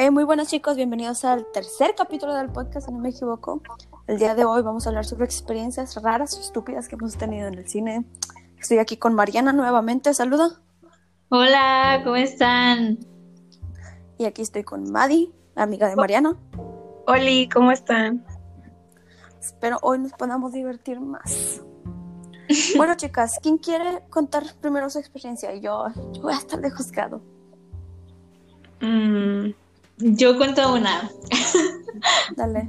Eh, muy buenas chicos, bienvenidos al tercer capítulo del podcast, si no me equivoco. El día de hoy vamos a hablar sobre experiencias raras o estúpidas que hemos tenido en el cine. Estoy aquí con Mariana nuevamente, saluda. Hola, ¿cómo están? Y aquí estoy con Madi, amiga de Mariana. Hola, ¿cómo están? Espero hoy nos podamos divertir más. Bueno, chicas, ¿quién quiere contar primero su experiencia? Yo, yo voy a estar de juzgado. Mm, yo cuento una. Dale.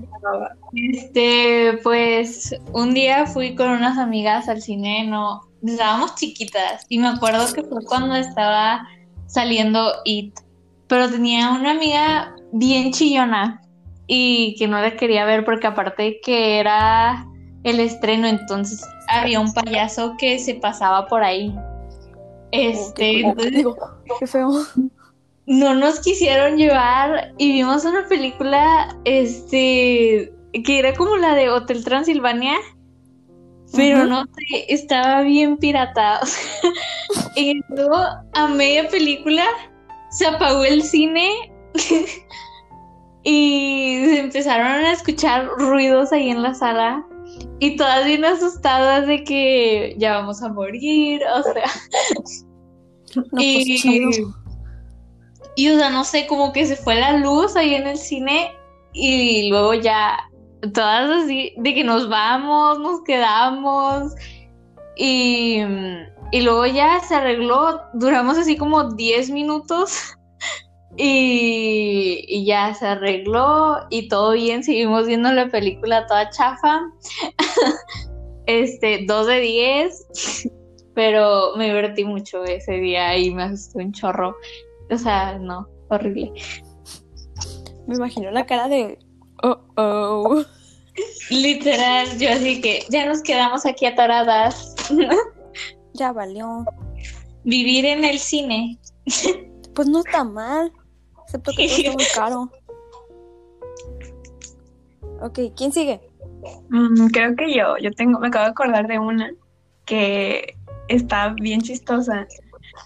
Este, pues un día fui con unas amigas al cine, no, estábamos chiquitas y me acuerdo que fue cuando estaba saliendo It, pero tenía una amiga bien chillona y que no la quería ver porque aparte que era el estreno, entonces había un payaso que se pasaba por ahí. Este, Oh, qué, qué feo. No nos quisieron llevar y vimos una película, este, que era como la de Hotel Transilvania, pero no sé, estaba bien pirata. y luego a media película se apagó el cine y se empezaron a escuchar ruidos ahí en la sala. Y todas bien asustadas de que ya vamos a morir, o sea, No, pues, y, chido. Y, o sea, no sé, como que se fue la luz ahí en el cine y luego ya todas así, de que nos vamos, nos quedamos y, y luego ya se arregló, duramos así como 10 minutos y, y ya se arregló y todo bien, seguimos viendo la película toda chafa, este, 2 de 10 pero me divertí mucho ese día y me asusté un chorro. O sea, no, horrible. Me imagino la cara de. Oh, oh. Literal, yo así que ya nos quedamos aquí atoradas. Ya valió. Vivir en el cine. Pues no está mal. Excepto que todo está muy caro. Ok, ¿quién sigue? Mm, creo que yo, yo tengo, me acabo de acordar de una que está bien chistosa,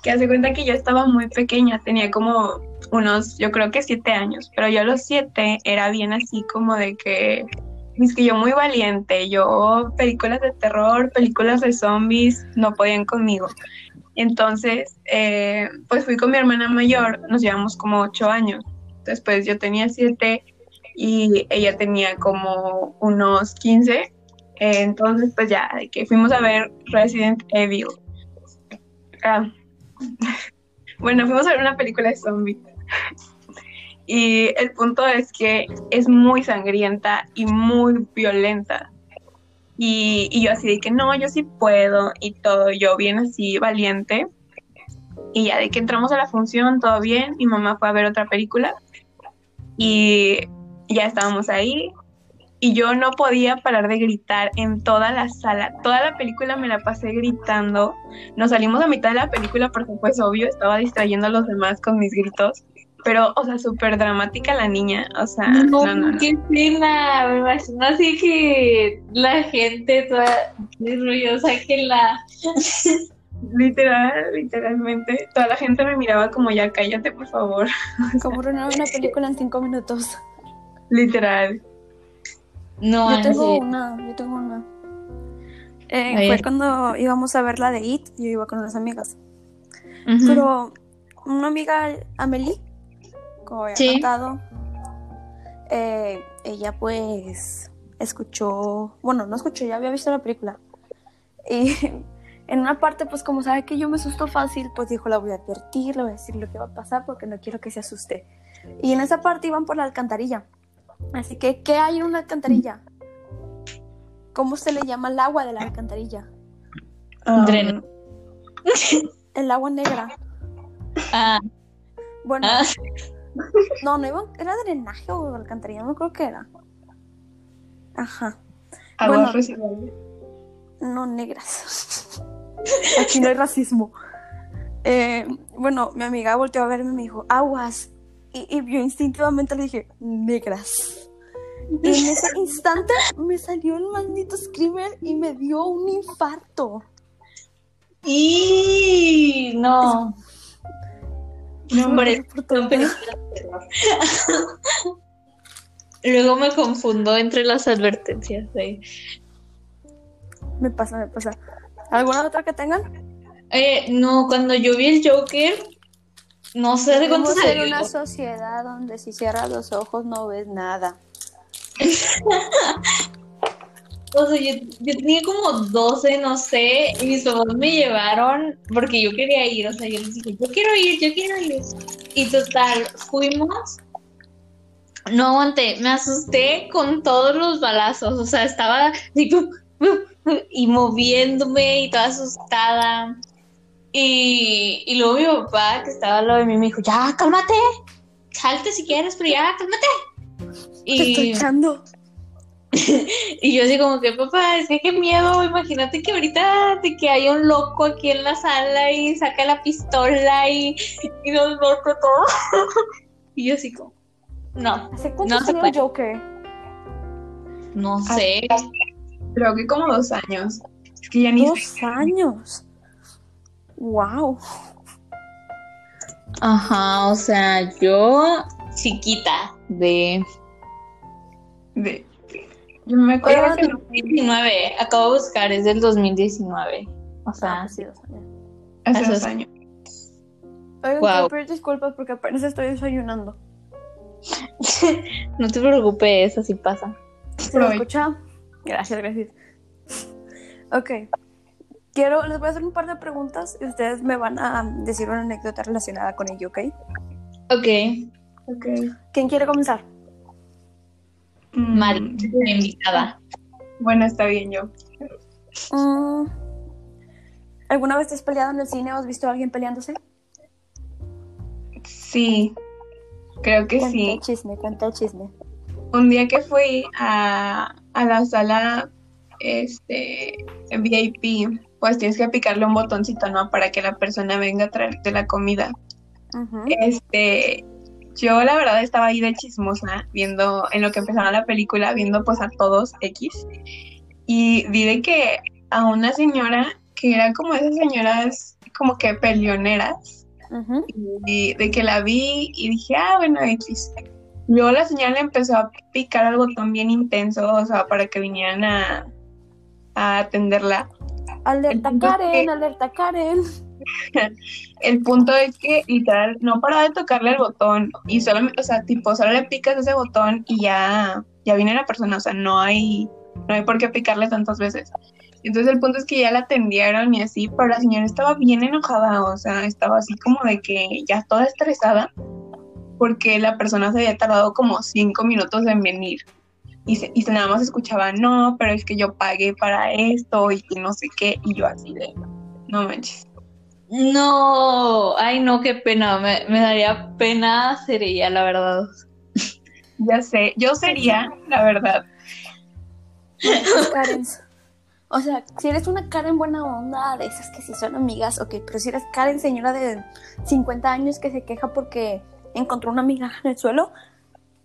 que hace cuenta que yo estaba muy pequeña, tenía como unos, yo creo que siete años, pero yo a los siete era bien así como de que, es que yo muy valiente, yo películas de terror, películas de zombies, no podían conmigo. Entonces, eh, pues fui con mi hermana mayor, nos llevamos como ocho años. Después yo tenía siete y ella tenía como unos 15. Eh, entonces, pues ya, que fuimos a ver Resident Evil. Ah. Bueno, fuimos a ver una película de zombies. Y el punto es que es muy sangrienta y muy violenta. Y, yo así de que no, yo sí puedo y todo, yo bien así valiente. Y ya de que entramos a la función, todo bien, mi mamá fue a ver otra película y ya estábamos ahí y yo no podía parar de gritar en toda la sala. Toda la película me la pasé gritando. Nos salimos a mitad de la película porque pues obvio estaba distrayendo a los demás con mis gritos. Pero, o sea, súper dramática la niña. O sea, no, no, no. qué pena. Me imagino así que la gente toda ruidosa que la. Literal, literalmente. Toda la gente me miraba como ya cállate, por favor. Como arruinar una película en cinco minutos. Literal. No, Yo en tengo una, yo tengo una. Eh, fue cuando íbamos a ver la de It, yo iba con unas amigas. Pero una amiga, Amelie, como había Sí. contado, eh, ella pues escuchó, bueno, no escuchó, ya había visto la película. Y en una parte, pues como sabe que yo me asusto fácil, pues dijo, la voy a advertir, le voy a decir lo que va a pasar porque no quiero que se asuste. Y en esa parte iban por la alcantarilla. Así que, ¿qué hay en una alcantarilla? ¿Cómo se le llama el agua de la alcantarilla? Um, Dreno. El agua negra. Ah, Bueno, ah, no, no iban, era drenaje o alcantarilla, no creo que era. Ajá. aguas bueno. residuales. No negras. Aquí no hay racismo. Eh, bueno, mi amiga volteó a verme y me dijo, aguas. Y, y yo instintivamente le dije, negras. Y en ese instante me salió el maldito screamer y me dio un infarto. y no. No, terror. Luego me confundo entre las advertencias. Me pasa, me pasa. ¿Alguna otra que tengan? Eh, no, cuando yo vi el Joker, no sé de cuánto Vivimos en una sociedad donde si cierras los ojos no ves nada. O sea, yo, yo tenía como 12, no sé, y mis papás me llevaron porque yo quería ir, o sea, yo les dije, yo quiero ir, yo quiero ir. Y total, fuimos. No aguanté, me asusté con todos los balazos, o sea, estaba y moviéndome y toda asustada. Y, y luego mi papá, que estaba al lado de mí, me dijo, ya, cálmate, salte si quieres, pero ya, cálmate. Te estoy Y, echando. y yo así como que, papá, es que qué miedo, imagínate que ahorita de que hay un loco aquí en la sala y saca la pistola y, y nos mata todo. y yo así como, no, ¿Hace cuánto No se salió. Joker? no sé. creo que como dos años. Es que ya ni Dos sé. años. Wow. Ajá, o sea, yo chiquita de... de- Yo me acuerdo que no- 2019, acabo de buscar, es del 2019. O sea, Ah, sí, dos años. hace dos años. Oigan, quiero pedir disculpas porque apenas estoy desayunando. no te preocupes, así pasa. ¿Se escucha? Gracias, gracias. Ok. Quiero, les voy a hacer un par de preguntas y ustedes me van a decir una anécdota relacionada con ello, ¿ok? Ok, Ok. ¿Quién quiere comenzar? Mm, Mari, invitada. Bueno, está bien yo. Mm, ¿Alguna vez te has peleado en el cine o has visto a alguien peleándose? Sí, creo que Cuenta sí. el chisme, cuenta el chisme. Un día que fui a, a la sala este, VIP, pues tienes que picarle un botoncito, ¿no? Para que la persona venga a traerte la comida. Este, yo la verdad estaba ahí de chismosa, viendo en lo que empezaba la película, viendo pues a todos X. Y vi de que a una señora que era como esas señoras como que peleoneras, y de que la vi y dije, ah, bueno, X. Luego la señora le empezó a picar al botón bien intenso, o sea, para que vinieran a, a atenderla. Alerta Karen, que- alerta Karen. El punto es que literal no paraba de tocarle el botón y solo, o sea, tipo, solo le picas ese botón y ya, ya viene la persona, o sea, no hay, no hay por qué picarle tantas veces. Entonces el punto es que ya la atendieron y así, pero la señora estaba bien enojada, o sea, estaba así como de que ya toda estresada porque la persona se había tardado como cinco minutos en venir. Y, se, y se nada más escuchaba, no, pero es que yo pagué para esto y que no sé qué, y yo así de, no manches. No, ay no, qué pena, me, me daría pena ser ella, la verdad. Ya sé, yo sería, la verdad. Las Karens. O sea, si eres una Karen buena onda, de esas que sí son amigas, ok, pero si eres Karen señora de 50 años que se queja porque encontró una amiga en el suelo,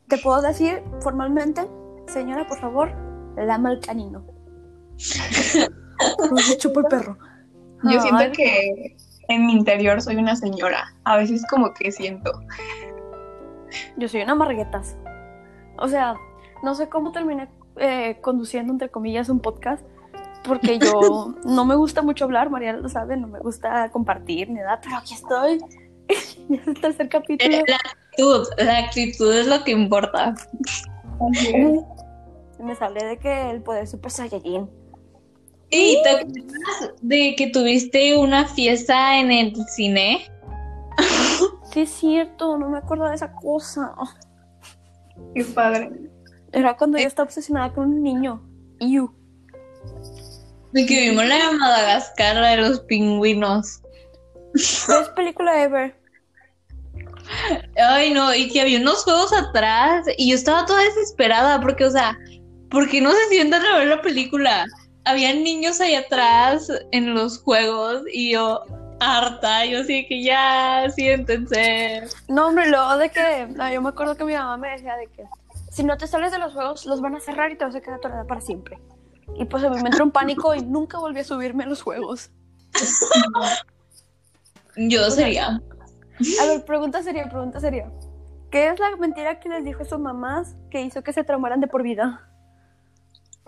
te puedo decir formalmente, señora, por favor, lama el canino. No se chupa el perro. Yo siento Ay, que en mi interior soy una señora. A veces como que siento. Yo soy una marguetas. O sea, no sé cómo terminé eh, conduciendo, entre comillas, un podcast, porque yo no me gusta mucho hablar, Mariana lo sabe, no me gusta compartir ni nada, pero aquí estoy. ya es el tercer capítulo. Eh, La actitud, la actitud es lo que importa. Me sale de que el poder super saiyajin. ¿Y te acuerdas de que tuviste una fiesta en el cine? Sí, es cierto, no me acuerdo de esa cosa. Qué padre. Era cuando yo estaba obsesionada con un niño. Iu. De que vimos la de Madagascar, la de los pingüinos. Best película ever. Ay, no, y que había unos juegos atrás y yo estaba toda desesperada porque, o sea, porque no se sientan a ver la película. Habían niños ahí atrás en los juegos y yo harta, yo así que ya, siéntense. No, hombre, luego de que. no, yo me acuerdo que mi mamá me decía de que si no te sales de los juegos, los van a cerrar y te vas a quedar atorada para siempre. Y pues a mí me entró un pánico y nunca volví a subirme a los juegos. Yo sería. A ver, pregunta seria, pregunta seria. ¿Qué es la mentira que les dijo a sus mamás que hizo que se traumaran de por vida?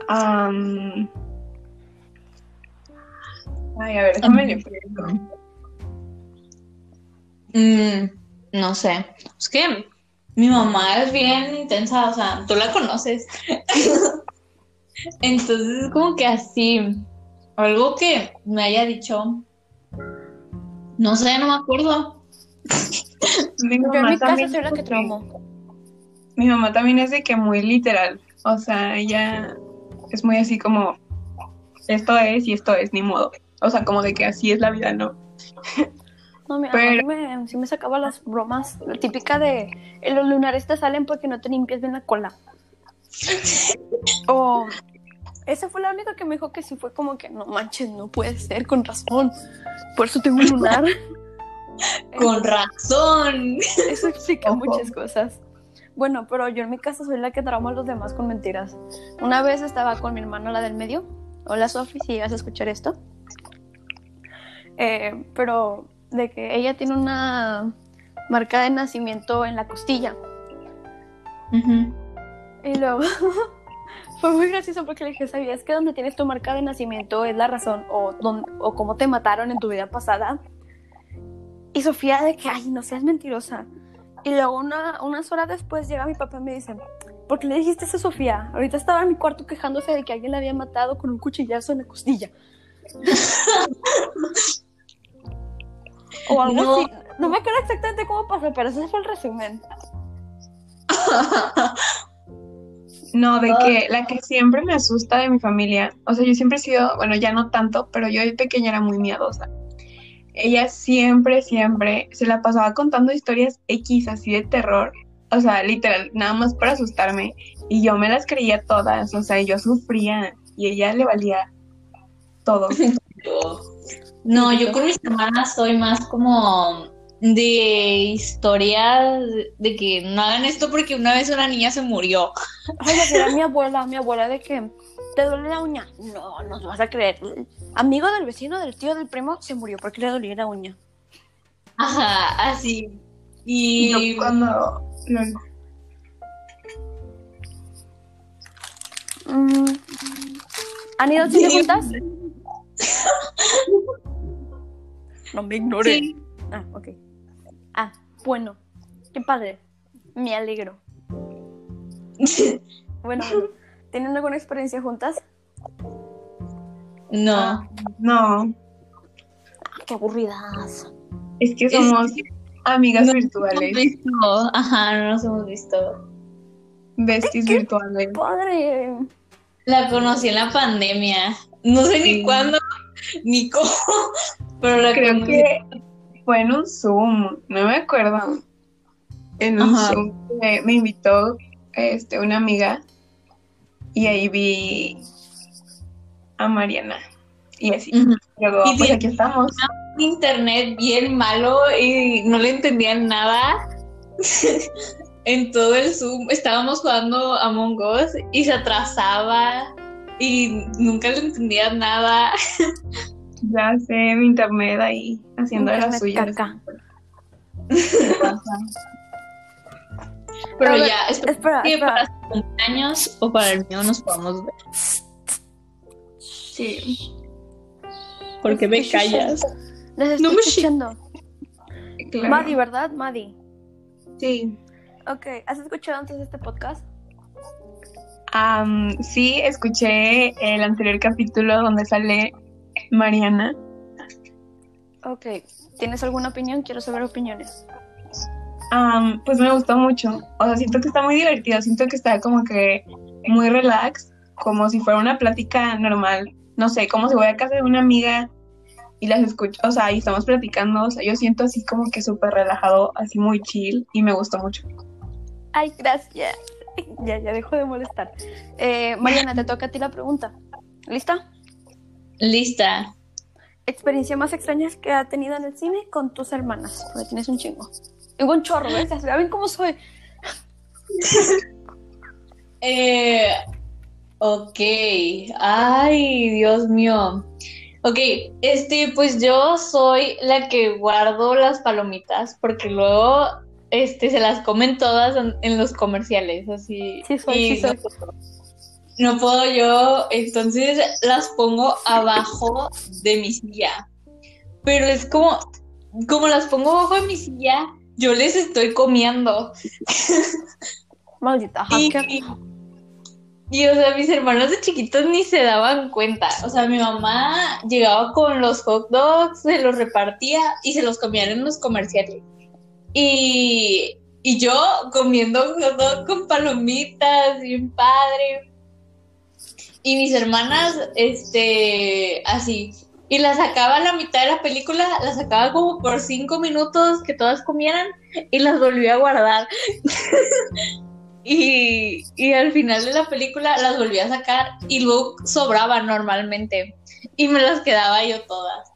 Ay, a ver, déjame le. Mm, no sé. Es que mi mamá es bien intensa, o sea, tú la conoces. Entonces, es como que así, algo que me haya dicho, no sé, no me acuerdo. Mi Yo en mamá mi casa también soy la que. Mi mamá también es de que muy literal. O sea, ella es muy así como esto es y esto es, ni modo. O sea, como de que así es la vida, ¿no? No, mi Pero- me, sí me sacaba las bromas. La típica de "Eh, los lunares te salen porque no te limpias bien la cola. O esa fue la única que me dijo que sí fue como que no manches, no puede ser, con razón. Por eso tengo un lunar. Con razón. Eso explica Ojo. muchas cosas. Bueno, pero yo en mi casa soy la que trauma a los demás con mentiras. Una vez estaba con mi hermana, la del medio. Hola, Sofi, si llegas a escuchar esto. Eh, pero de que ella tiene una marca de nacimiento en la costilla. Ujú. Y luego fue muy gracioso porque le dije, ¿sabías que donde tienes tu marca de nacimiento es la razón o, don- o cómo te mataron en tu vida pasada? Y Sofía de que, ay, no seas mentirosa. Y luego una, unas horas después llega mi papá y me dice, ¿por qué le dijiste eso a Sofía? Ahorita estaba en mi cuarto quejándose de que alguien la había matado con un cuchillazo en la costilla. o algo No. así. No me acuerdo exactamente cómo pasó, pero ese fue el resumen. No, de que la que siempre me asusta de mi familia, o sea, yo siempre he sido, bueno, ya no tanto, pero yo de pequeña era muy miedosa. Ella siempre, siempre se la pasaba contando historias X así de terror, o sea, literal, nada más para asustarme, y yo me las creía todas, o sea, yo sufría y ella le valía todo. No, yo con mis hermanas soy más como de historias de que no hagan esto porque una vez una niña se murió. Si era mi abuela, mi abuela de que te duele la uña. No, no vas a creer. Amigo del vecino, del tío, del primo, se murió porque le dolía la uña. Ajá, así. Y yo cuando... lo- Mm. ¿Han ido al cine juntas? No me ignores. sí, Ah, ok. Ah, bueno. Qué padre. Me alegro. Bueno, bueno. ¿tienen alguna experiencia juntas? No. Ah, No, Ah, qué aburridas. es que Es somos amigas no nos hemos virtuales, visto. Ajá, no nos hemos visto. besties virtuales. Padre. La conocí en la pandemia. No sé ni cuándo ni cómo, pero la Creo conocí. que fue en un Zoom, no me acuerdo. En un Ajá. Zoom me, me invitó este, una amiga y ahí vi a Mariana. Y así. Luego, Y pues bien. aquí estamos. internet bien malo y no le entendían nada. en todo el Zoom estábamos jugando Among Us y se atrasaba y nunca le entendía nada. Ya sé, mi internet ahí haciendo las suyas. Pero ver, ya, espero Espera, que espera. para su cumpleaños o para el mío nos podamos ver. Sí, Porque me callas. Les estoy No me escuchando. claro. Madi, ¿verdad? Madi. Sí. Ok, ¿has escuchado antes este podcast? Sí, escuché el anterior capítulo donde sale Mariana. Ok, ¿tienes alguna opinión? Quiero saber opiniones. Pues me gustó mucho. O sea, siento que está muy divertido. Siento que está como que muy relax, como si fuera una plática normal. No sé, como si voy a casa de una amiga y las escucho. O sea, y estamos platicando. O sea, yo siento así como que súper relajado, así muy chill y me gustó mucho. Ay, gracias. Ya, ya dejo de molestar. Eh, Mariana, te toca a ti la pregunta. ¿Lista? Lista. Experiencia más extraña que ha tenido en el cine con tus hermanas. Porque tienes un chingo. Tengo un chorro, ¿ves? ¿Saben cómo soy? Eh, ok. Ay, Dios mío. Ok, este, pues yo soy la que guardo las palomitas porque luego este, se las comen todas en, en los comerciales, así. Sí soy, y sí soy. No, no puedo yo, entonces las pongo abajo de mi silla. Pero es como, como las pongo abajo de mi silla, yo les estoy comiendo. Maldita Y, hacker. y, o sea, mis hermanos de chiquitos ni se daban cuenta. O sea, mi mamá llegaba con los hot dogs, se los repartía y se los comían en los comerciales. Y, y yo comiendo hot dog con palomitas, bien padre. Y mis hermanas, este, así. Y la sacaba a la mitad de la película, la sacaba como por cinco minutos que todas comieran y las volvía a guardar. Y, y al final de la película las volví a sacar y luego sobraba normalmente. Y me las quedaba yo todas.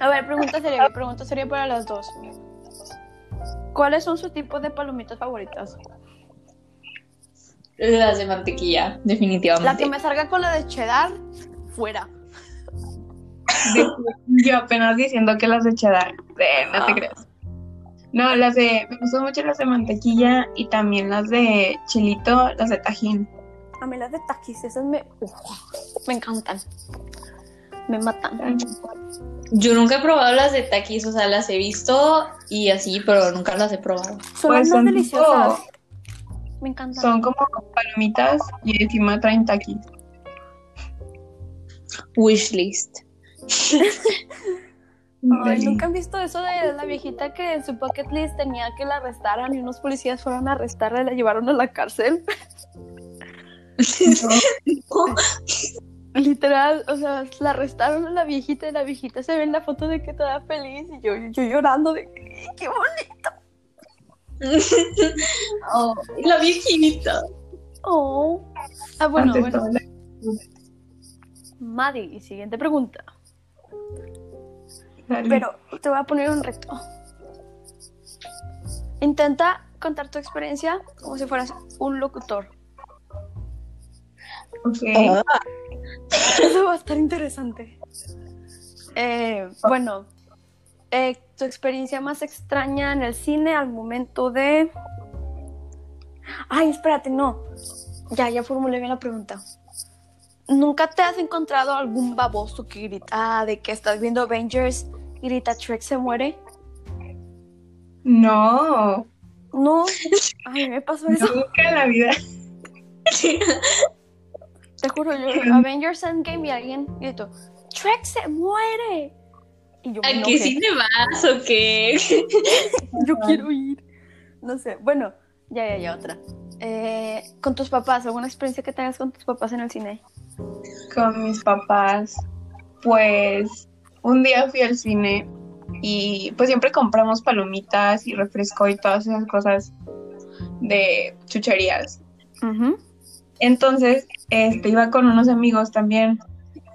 A ver, pregunta sería, mi pregunta sería para las dos. ¿Cuáles son sus tipos de palomitas favoritas? Las de mantequilla, definitivamente. La que me salga con la de cheddar, fuera. Yo apenas diciendo que las de cheddar. Eh, no te Ah. creas. No, las de. Me gustan mucho las de mantequilla y también las de chilito, las de tajín. A mí las de taquis, esas me, uf, me encantan. Me matan. Yo nunca he probado las de taquis, o sea, las he visto y así, pero nunca las he probado. Son Pues las más son deliciosas. tipo- Me encantan. Son como palomitas y encima traen taquis. Wishlist. Ay, ¿Nunca han visto eso de la viejita que en su bucket list tenía que la arrestaran y unos policías fueron a arrestarla y la llevaron a la cárcel? Literal, o sea, la arrestaron a la viejita y la viejita se ve en la foto de que toda feliz y yo, yo llorando de qué bonito. Oh, la viejita. Oh. Ah, bueno, Antes bueno. la- Maddie, siguiente pregunta. Dale. Pero te voy a poner un reto. Intenta contar tu experiencia como si fueras un locutor. Ok. Eso va a estar interesante. Eh, bueno, eh, tu experiencia más extraña en el cine al momento de... Ay, espérate, no. Ya, ya formulé bien la pregunta. ¿Nunca te has encontrado algún baboso que grita ah, de que estás viendo Avengers grita Shrek se muere? No, No, a mí me pasó eso. nunca en la vida. Te juro, yo Avengers Endgame y alguien gritó Shrek se muere. Y yo me ¿A qué cine vas o qué? Yo quiero ir. No sé. Bueno, ya, ya, ya, otra. Eh, con tus papás, ¿alguna experiencia que tengas con tus papás en el cine? Con mis papás, pues un día fui al cine y pues siempre compramos palomitas y refresco y todas esas cosas de chucherías. Entonces, este, iba con unos amigos también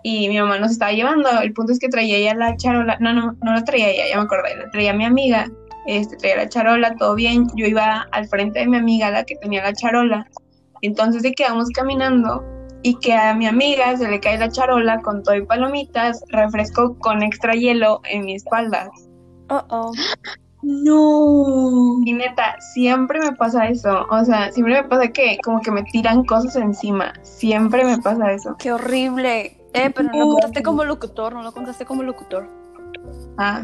y mi mamá nos estaba llevando. El punto es que traía ella la charola. No, no, no la traía ella, ya me acordé. La traía mi amiga. Este, traía la charola, todo bien. Yo iba al frente de mi amiga, la que tenía la charola. Entonces, de quedamos caminando y que a mi amiga se le cae la charola con todo y palomitas, refresco con extra hielo en mi espalda. Oh, oh. No. Y neta, siempre me pasa eso. O sea, siempre me pasa que como que me tiran cosas encima. Siempre me pasa eso. Qué horrible. Eh, pero no lo contaste como locutor, no lo contaste como locutor. Ah,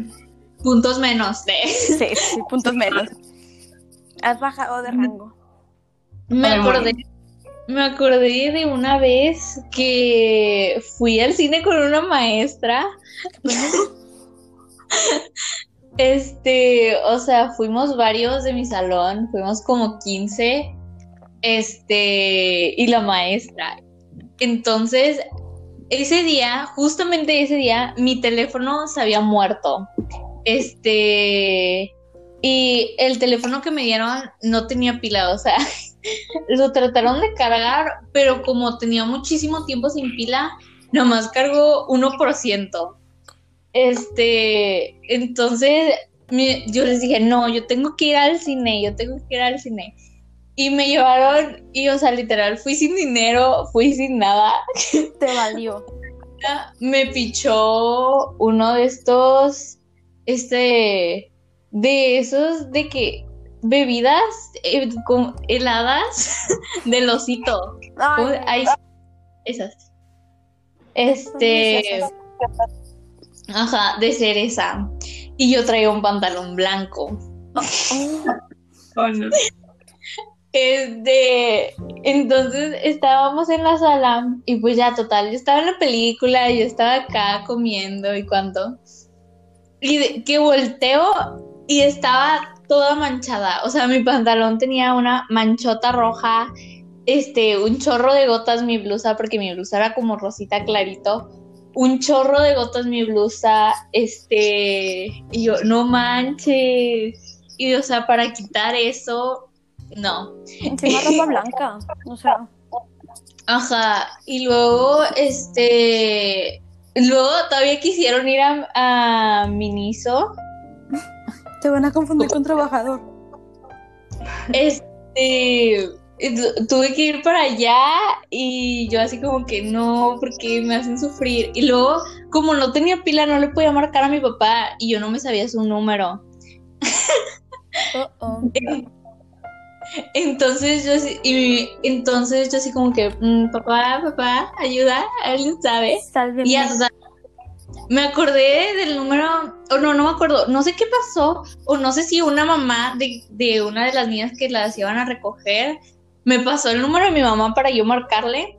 Puntos menos de. Sí, sí, puntos menos. Has bajado de rango. Me acordé, me acordé de una vez que fui al cine con una maestra. Este, o sea, fuimos varios de mi salón, fuimos como 15, este, y la maestra. Entonces, ese día, justamente ese día, mi teléfono se había muerto. Este, y el teléfono que me dieron no tenía pila, o sea, lo trataron de cargar, pero como tenía muchísimo tiempo sin pila, nomás cargó 1%. Este, entonces mi- yo les dije, no, yo tengo que ir al cine, yo tengo que ir al cine. Y me llevaron, y o sea, literal, fui sin dinero, fui sin nada. Te valió. me pichó uno de estos, este, de esos de que bebidas eh, con heladas del osito. Ay, ahí- esas. Este, ajá, de cereza. Y yo traía un pantalón blanco. oh, Oh, no. Este, entonces estábamos en la sala y pues ya total, yo estaba en la película, yo estaba acá comiendo y cuánto. Y de- que volteo y estaba toda manchada, o sea, mi pantalón tenía una manchota roja, este, un chorro de gotas mi blusa, porque mi blusa era como rosita clarito, un chorro de gotas mi blusa, este, y yo, no manches. Y o sea, para quitar eso, no. Encima ropa blanca. O sea, Ajá, y luego, este, luego todavía quisieron ir a, a Miniso, te van a confundir con trabajador. este, tu- tuve que ir para allá y yo así como que no, porque me hacen sufrir. Y luego, como no tenía pila, no le podía marcar a mi papá y yo no me sabía su número. Oh, oh. Entonces yo así, y entonces yo así como que, "Mm, papá, papá, ayuda, alguien sabe. Sálveme. Y total, me acordé del número, o no, no me acuerdo, no sé qué pasó, o no sé si una mamá de, de una de las niñas que las iban a recoger me pasó el número de mi mamá para yo marcarle.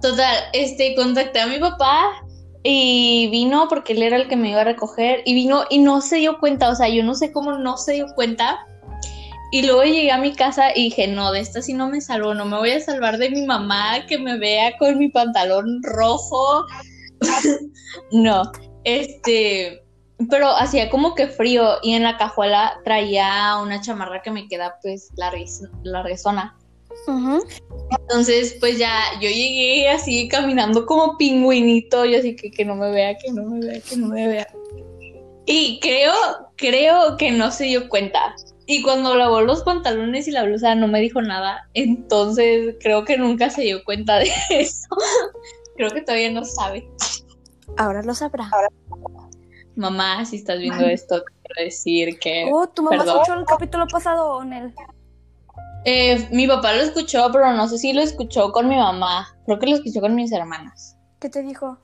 Total, este, contacté a mi papá y vino porque él era el que me iba a recoger y vino y no se dio cuenta, o sea, yo no sé cómo no se dio cuenta. Y luego llegué a mi casa y dije, no, de esta sí no me salvo, no me voy a salvar de mi mamá que me vea con mi pantalón rojo. No, este, pero hacía como que frío y en la cajuela traía una chamarra que me queda pues larguezona. Ujú. Entonces, pues ya yo llegué así caminando como pingüinito, yo así que que no me vea, que no me vea, que no me vea. Y creo, creo que no se dio cuenta. Y cuando lavó los pantalones y la blusa no me dijo nada. Entonces creo que nunca se dio cuenta de eso. creo que todavía no sabe. Ahora lo sabrá. Mamá, si estás viendo esto, quiero decir que Oh, tu mamá Perdón. escuchó el capítulo pasado, Nel. eh, mi papá lo escuchó, pero no sé si lo escuchó con mi mamá. Creo que lo escuchó con mis hermanas. ¿Qué te dijo?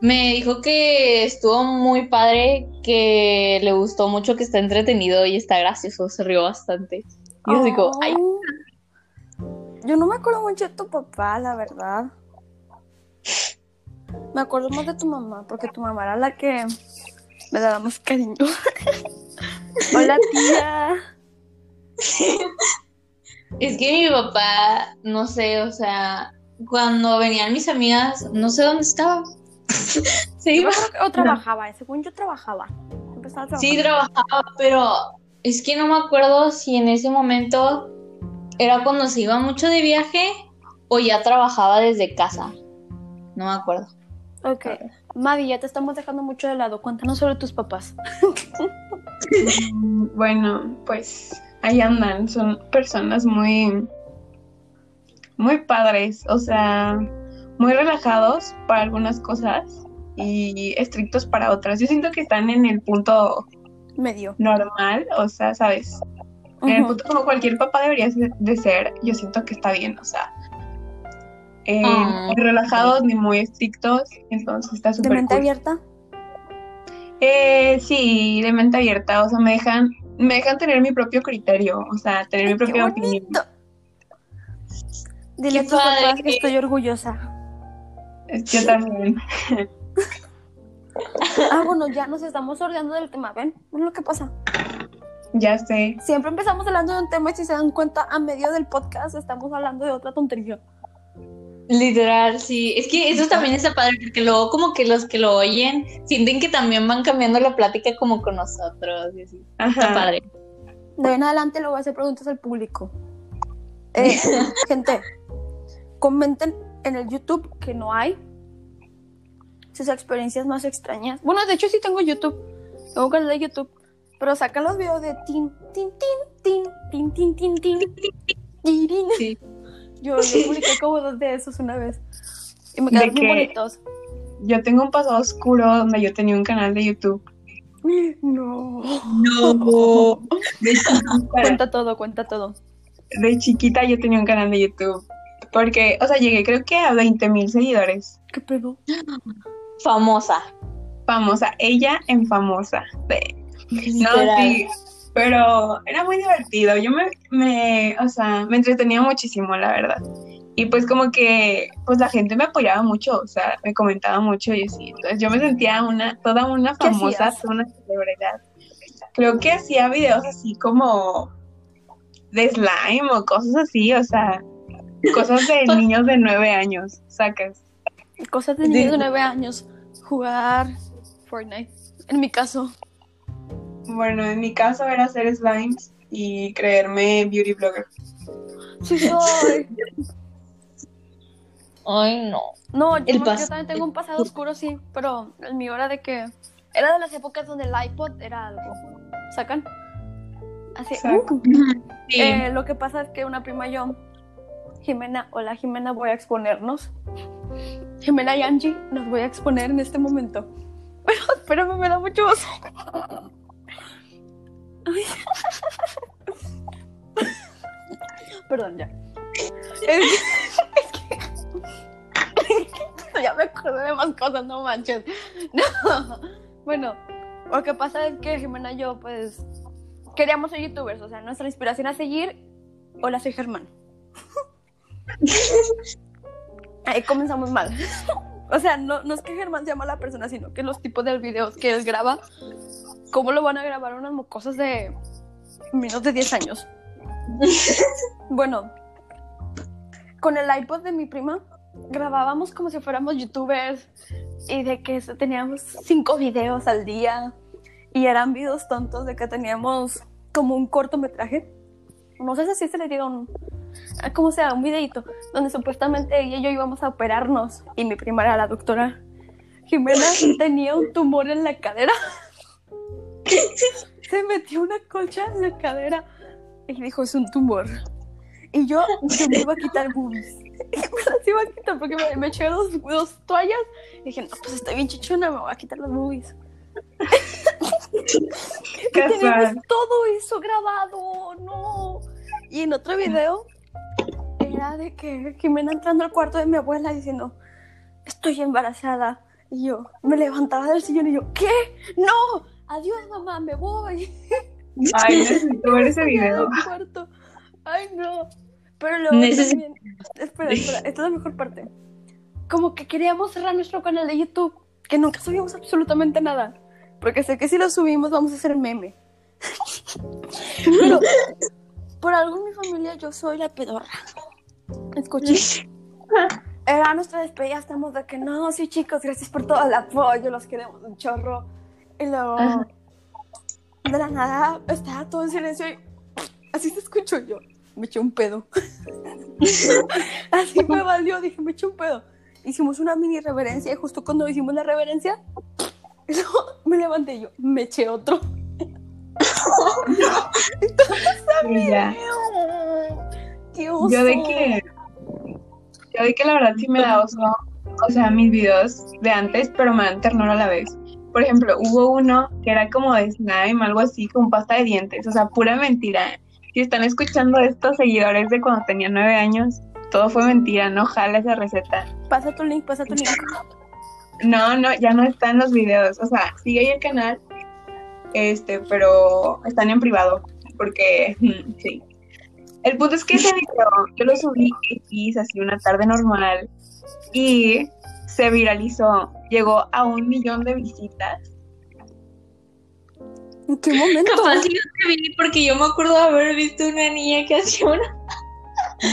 Me dijo que estuvo muy padre, que le gustó mucho, que está entretenido y está gracioso, se rió bastante. Y yo así como, ay, Oh. Yo no me acuerdo mucho de tu papá, la verdad. Me acuerdo más de tu mamá, porque tu mamá era la que me daba más cariño. Hola, tía. es que mi papá, no sé, o sea, cuando venían mis amigas, no sé dónde estaba. Se iba. o trabajaba, según yo trabajaba. Sí, trabajaba, pero es que no me acuerdo si en ese momento era cuando se iba mucho de viaje o ya trabajaba desde casa. No me acuerdo. Ok. Mavi, ya te estamos dejando mucho de lado. Cuéntanos sobre tus papás. Bueno, pues ahí andan, son personas muy, muy padres, o sea, muy relajados para algunas cosas y estrictos para otras. Yo siento que están en el punto Medio. normal, o sea, ¿sabes? En el punto como cualquier papá debería de ser, yo siento que está bien, o sea, eh, Ah. ni relajados ni muy estrictos, entonces está ¿De súper mente cool. abierta? Eh, sí, de mente abierta, o sea, me dejan, me dejan tener mi propio criterio, o sea, tener mi Ay, propia opinión. bonito. Dile a Qué tus papás padre. que estoy orgullosa. Yo también. Ah, bueno, ya nos estamos sordeando del tema. ¿Ven? ¿Ven lo que pasa? Ya sé. Siempre empezamos hablando de un tema y si se dan cuenta, a medio del podcast estamos hablando de otra tontería. Literal, sí. Es que eso también está padre, porque luego como que los que lo oyen sienten que también van cambiando la plática como con nosotros. Está padre. De ahí en adelante lo voy a hacer preguntas al público. Eh, gente, comenten en el YouTube que no hay sus experiencias más extrañas. Bueno, de hecho sí tengo YouTube. Tengo canal de YouTube. Pero sacan los videos de tin, tin, tin, tin, tin, tin, tin, tin. tin. Yo, yo publiqué como dos de esos una vez. Y me De quedaron muy que- bonitos. Yo tengo un pasado oscuro donde yo tenía un canal de YouTube. No. No. De chiquita. Cuenta todo, cuenta todo. De chiquita yo tenía un canal de YouTube. Porque, o sea, llegué creo que a 20 mil seguidores. ¿Qué pedo? Famosa. Famosa, ella en famosa. De- No, sí, pero era muy divertido. Yo me, me, o sea, me entretenía muchísimo, la verdad. Y pues como que, pues la gente me apoyaba mucho, o sea, me comentaba mucho y así. Entonces yo me sentía una, toda una ¿Qué famosa, toda una celebridad. Creo que hacía videos así como de slime o cosas así, o sea, cosas de niños de nueve años, sacas. Cosas de niños de 9 años. Jugar Fortnite. En mi caso. Bueno, en mi caso era hacer slimes y creerme beauty blogger. Sí soy. Ay, no. No, yo, El yo pas- también tengo un pasado oscuro, sí, pero el mío era de que era de las épocas donde el iPod era algo. ¿Sacan? Así. Uh. Sí. Eh, lo que pasa es que una prima y yo, Jimena, hola Jimena, voy a exponernos. Jimena y Angie, nos voy a exponer en este momento. Pero espérame, me da mucho oso. Perdón, ya. Es que, es que- ya me acordé de más cosas, no manches. No. Bueno, lo que pasa es que Jimena y yo, pues, queríamos ser youtubers, o sea, nuestra inspiración a seguir, hola, soy Germán. Ahí comenzamos mal. O sea, no, no es que Germán sea mala persona, sino que los tipos de videos que él graba, ¿cómo lo van a grabar unas mocosas de menos de 10 años? Bueno, con el iPod de mi prima grabábamos como si fuéramos youtubers y de que teníamos cinco videos al día y eran videos tontos de que teníamos como un cortometraje. No sé si así se le diga un, ah, como sea, un videito donde supuestamente ella y yo íbamos a operarnos y mi prima era la doctora Jimena tenía un tumor en la cadera. Se metió una colcha en la cadera y dijo es un tumor. Y yo, yo me iba a quitar boobies. Me las iba a quitar porque me, me eché dos, dos toallas. Y dije, no, pues estoy bien chichona, me voy a quitar las boobies. Y teníamos todo eso grabado, no. Y en otro video era de que Jimena entrando al cuarto de mi abuela diciendo, estoy embarazada. Y yo me levantaba del sillón y yo, ¿qué? No, adiós mamá, me voy. Ay, necesito ver ese video. Ay, no. Pero luego Necesito- también... Espera, espera, esta es la mejor parte. Como que queríamos cerrar nuestro canal de YouTube, que nunca subimos absolutamente nada. Porque sé que si lo subimos vamos a hacer meme. Pero por algo en mi familia yo soy la pedorra. Escuché. Era nuestra despedida, estamos de que no, sí chicos, gracias por todo el apoyo, los queremos un chorro. Y luego, Ajá. de la nada, estaba todo en silencio y así se escuchó yo. Me eché un pedo. así me valió, dije, me eché un pedo. Hicimos una mini reverencia y justo cuando hicimos la reverencia, me levanté y yo, me eché otro. Ya. ¡Qué oso! Yo de que, yo de que la verdad sí me da oso, o sea, mis videos de antes, pero me dan ternura a la vez. Por ejemplo, hubo uno que era como de slime, algo así, con pasta de dientes, o sea, pura mentira. Si están escuchando estos seguidores de cuando tenía nueve años, todo fue mentira, no jala esa receta. Pasa tu link, pasa tu link. No, no, ya no están los videos, o sea, sigue ahí el canal, este, pero están en privado, porque, sí. El punto es que ese video yo lo subí X, así una tarde normal, y se viralizó, llegó a un millón de visitas. ¿En qué momento? Capaz yo te vi porque yo me acuerdo de haber visto una niña que hacía una,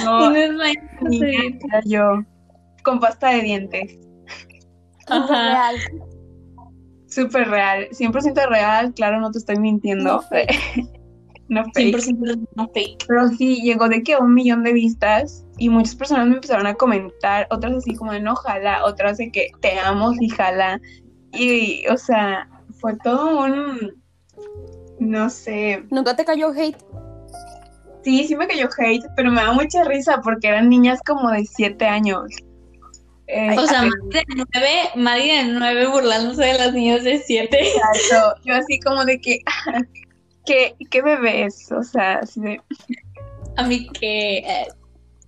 No, un slime. niña, yo, con pasta de dientes. Súper Ajá. real. Súper real, 100% real, claro, no te estoy mintiendo. No fake. no fake. 100% no fake. Pero sí, llegó de que a un millón de vistas y muchas personas me empezaron a comentar, otras así como de no jala, otras de que te amo y jala. Y, o sea, fue todo un, no sé, ¿Nunca te cayó hate? sí, sí me cayó hate, pero me da mucha risa porque eran niñas como de siete años. Eh, O sea, Madi de nueve, Madi de nueve burlándose de las niñas de siete. exacto. Yo así como de que, ¿qué, qué bebés? O sea, así de, A mí que... eh,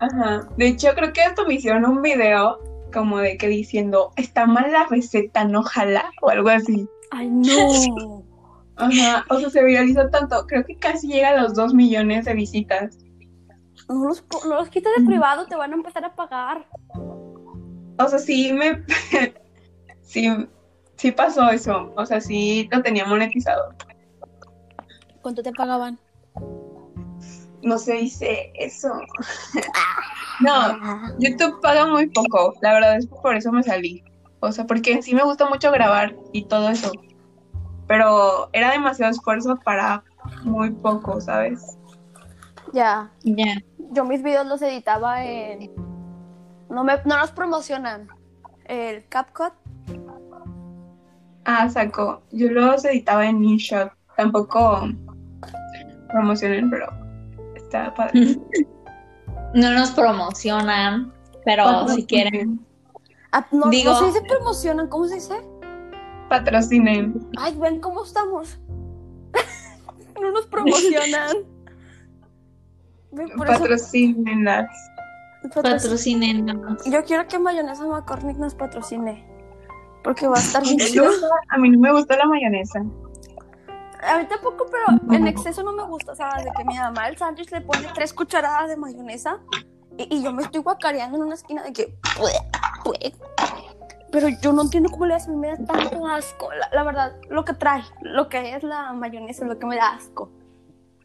ajá. De hecho, creo que hasta me hicieron un video como de que diciendo, está mal la receta, no jala, o algo así. Ay, no. Ajá, o sea, se viralizó tanto, creo que casi llega a los dos millones de visitas. No los, no los quites de privado, te van a empezar a pagar. O sea, sí me, sí, sí pasó eso, o sea, sí lo tenía monetizado. ¿Cuánto te pagaban? No se dice eso. No, YouTube paga muy poco, la verdad es que por eso me salí. O sea, porque sí me gusta mucho grabar y todo eso. Pero era demasiado esfuerzo para muy poco, ¿sabes? Ya. Ya. Yo mis videos los editaba en. No, me, no los promocionan. El CapCut. Ah, saco. Yo los editaba en InShot. Tampoco promocionen, pero está padre. No nos promocionan, pero si quieren. Ah, no, Digo- no se dice promocionan, ¿cómo se dice? Patrocinen. Ay, ven cómo estamos. no nos promocionan. Ven, por eso- Patrocínenlas. patrocin- Patrocinen. Yo quiero que Mayonesa McCormick nos patrocine. Porque va a estar bien A mí no me gusta la mayonesa. A mí tampoco, pero en exceso no me gusta. O sea, de que mi mamá al sándwich le pone tres cucharadas de mayonesa y, y yo me estoy guacareando en una esquina de que. Pero yo no entiendo cómo le hacen, me da tanto asco. La, la verdad, lo que trae, lo que es la mayonesa, es lo que me da asco.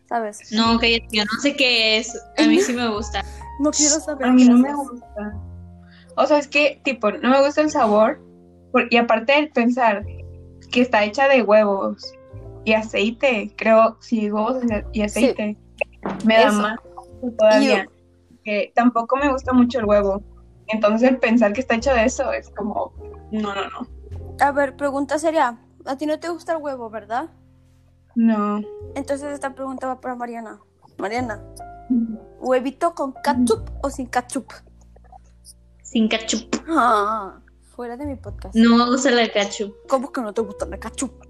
¿Sabes? No, que yo no sé qué es. A mí sí me gusta. No quiero saber. A mí no me gusta. O sea, es que, tipo, no me gusta el sabor. por- y aparte el pensar que está hecha de huevos y aceite, creo, sí, huevos y aceite, me da Eso. más todavía. Que tampoco me gusta mucho el huevo. Entonces el pensar que está hecho de eso es como, no, no, no. A ver, pregunta seria. A ti no te gusta el huevo, ¿verdad? No. Entonces esta pregunta va para Mariana. Mariana, ¿huevito con ketchup o sin ketchup? Sin ketchup. Ah, fuera de mi podcast. No me gusta la ketchup. ¿Cómo que no te gusta la ketchup?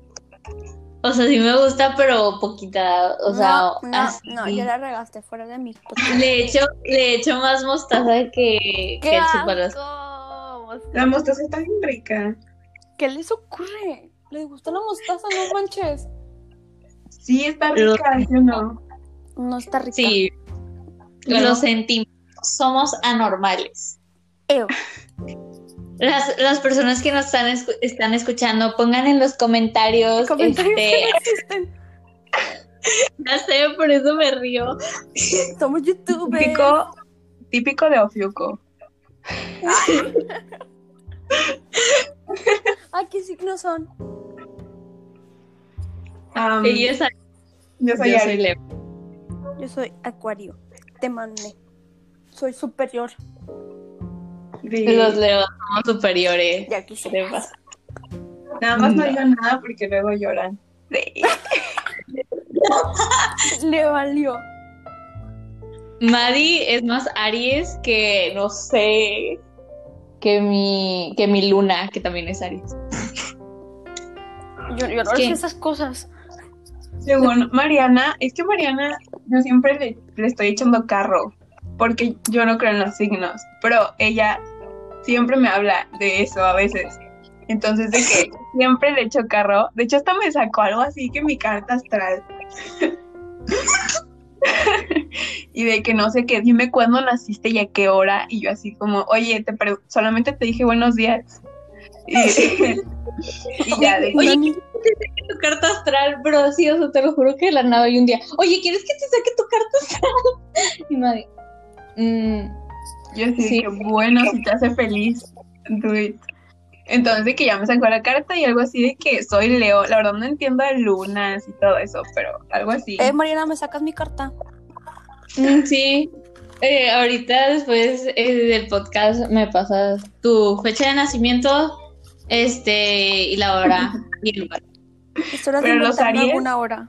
O sea, sí me gusta, pero poquita. O sea, no, no, así. no, ya la regaste fuera de mi podcast. Le echo, le echo más mostaza que ¡Qué ketchup a las- asco! La mostaza está bien rica. ¿Qué les ocurre? ¿Les gusta la mostaza? No manches. Sí, está rica, yo no. No está rica. Sí, No. lo sentimos. Somos anormales. Ew. Las, las personas que nos están, escu- están escuchando, pongan en los comentarios. Comentarios que este, no existen. ya sé, por eso me río. Somos youtubers. Típico, típico de Ofiuco. Ay, ¿qué signos son? Ella es yo soy yo Aries. soy Leo. Yo soy Acuario. Te mandé. Soy superior. De- Los Leos somos superiores. Ya quise. ¿Qué pasa? Nada más no No. digan nada porque luego lloran. Le valió. Madi es más Aries que, no sé, que mi, que mi luna, que también es Aries. Yo, yo no sé esas cosas. Según Mariana, es que Mariana, yo siempre le, le estoy echando carro porque yo no creo en los signos, pero ella siempre me habla de eso a veces. Entonces, de que siempre le echo carro. De hecho, hasta me sacó algo así que mi carta astral. y de que no sé qué, dime cuándo naciste y a qué hora. Y yo así como, oye, te solamente te dije buenos días. Y, y ya, de Oye, tu carta astral, pero sí, o sea, te lo juro que de la nada y un día, oye, ¿quieres que te saque tu carta astral? Y Madi, mm, Yo sí, Sí. que bueno, si te hace feliz, do it. Entonces de que ya me sacó la carta y algo así de que soy Leo. La verdad no entiendo de lunas y todo eso, pero algo así. Eh, Mariana, ¿me sacas mi carta? mm, sí. Eh, ahorita después eh, del podcast me pasas tu fecha de nacimiento, este, y la hora y el lugar. Pero los Aries- alguna hora.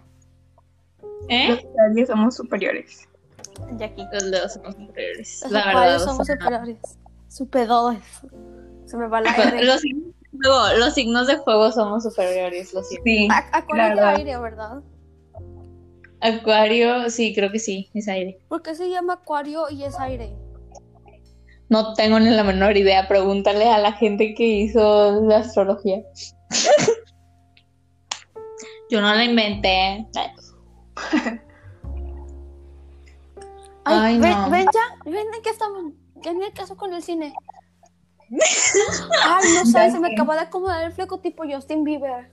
¿Eh? Los Aries somos superiores. Aquí. Los Leos somos superiores. Los La verdad. o somos superiores. Superiores. Se me va la R. Los, signos de fuego- los signos de fuego somos superiores, lo siento. Sí, A- Acuario la aire, ¿verdad? Acuario, sí, creo que sí, es aire. ¿Por qué se llama acuario y es aire? No tengo ni la menor idea. Pregúntale a la gente que hizo la astrología. Yo no la inventé. Ay, Ay, ven, no. ven ya, ven en qué estamos. Ni el caso con el cine. Ay, no sabes, se me sé. acaba de acomodar el fleco tipo Justin Bieber.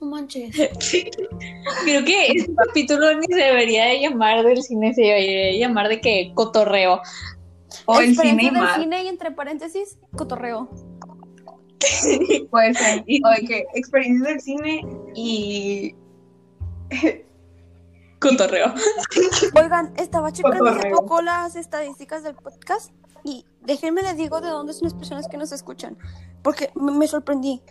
No manches. Creo que este capítulo ni se debería de llamar del cine, se debería de llamar de que cotorreo. o el Experiencia cine y del cine y entre paréntesis, cotorreo. Puede ser. O de que experiencias del cine y. Cotorreo. Oigan, estaba checando hace poco las estadísticas del podcast y déjenme les digo de dónde son las personas que nos escuchan, porque me, me sorprendí.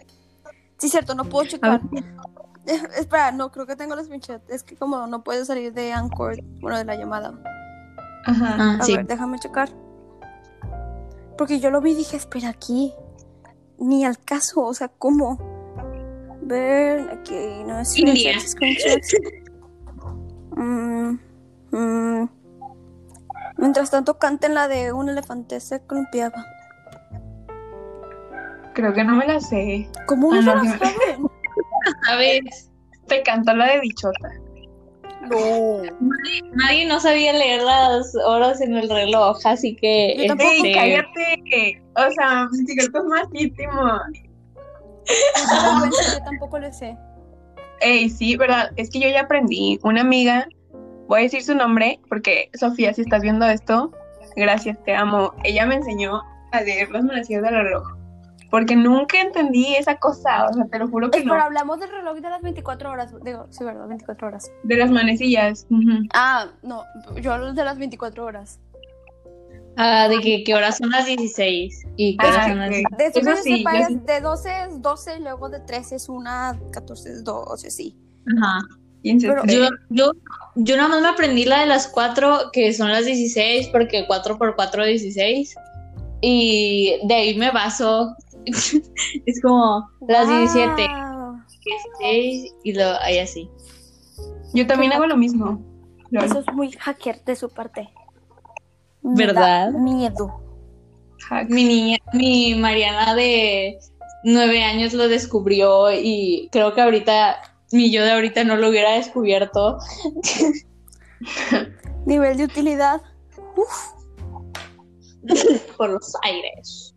Sí, cierto, no puedo checar. Espera, no, creo que tengo los screenshots. Es que como no puedo salir de Anchor, bueno, de la llamada. Ajá. Ah, A sí. ver, déjame checar. Porque yo lo vi y dije, espera, aquí. Ni al caso, o sea, ¿cómo? Ver, aquí, no es India. screenshots. Mm, mm. Mientras tanto, canten la de un elefante se columpiaba. Creo que no me la sé. ¿Cómo Ah, no se no, la saben? ¿Sabes? Te canto la de bichota. No. Nadie no sabía leer las horas en el reloj, así que. Yo tampoco. ¡Ey, este, cállate! O sea, mi secreto es más íntimo. yo tampoco le sé. Ey, sí, verdad. Es que yo ya aprendí. Una amiga, voy a decir su nombre, porque Sofía, si estás viendo esto, gracias, te amo. Ella me enseñó a leer las manecillas del reloj. Porque nunca entendí esa cosa. O sea, te lo juro que no. Pero hablamos del reloj de las 24 horas. Digo, sí, ¿verdad? 24 horas. De las manecillas. Ah, no, yo hablo de las 24 horas. Ah, de que, que horas son las 16 y que horas Ah, son las ok. De eso Eso que sí, sepa, yo es sí. de 12 es 12 y luego de 13 es una, 14 es 12, sí. Ajá. 15, Pero-. Yo, yo, yo nada más me aprendí la de las 4, que son las 16, porque 4 por 4 es 16. Y de ahí me baso. es como las 17, Wow. 16 y lo ahí así. Yo también hago lo mismo. Eso es muy hacker de su parte. ¿Verdad? Da miedo. Mi niña, mi Mariana de 9 años lo descubrió y creo que ahorita, mi yo de ahorita no lo hubiera descubierto. Nivel de utilidad. Uf. por los aires.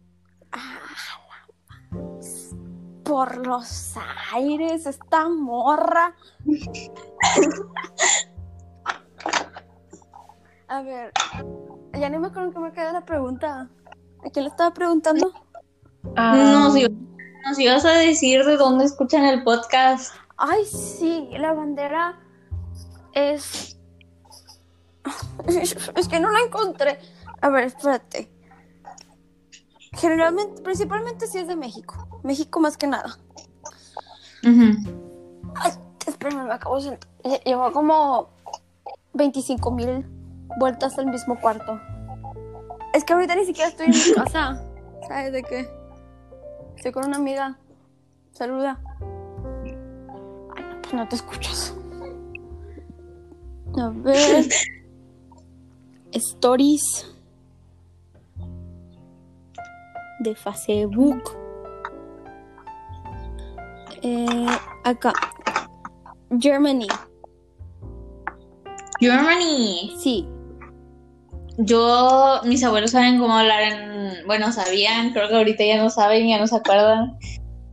Por los aires, esta morra. A ver, ya ni me acuerdo en qué me queda la pregunta. ¿A quién le estaba preguntando? Ah, Nos, iba- nos ibas a decir de dónde escuchan el podcast. Ay, sí, la bandera es. Es que no la encontré. A ver, espérate. Generalmente, principalmente sí es de México. México más que nada. Ay, espérame, me acabo de sentar. Lle- Llevo como 25 mil vueltas al mismo cuarto. Es que ahorita ni siquiera estoy en mi casa. ¿Sabes de qué? Estoy con una amiga. Saluda. Ay, no, pues no te escuchas. A ver. Stories. De Facebook. Eh, acá. Germany. Germany. Sí. Yo, mis abuelos saben cómo hablar en, bueno, sabían, creo que ahorita ya no saben, ya no se acuerdan,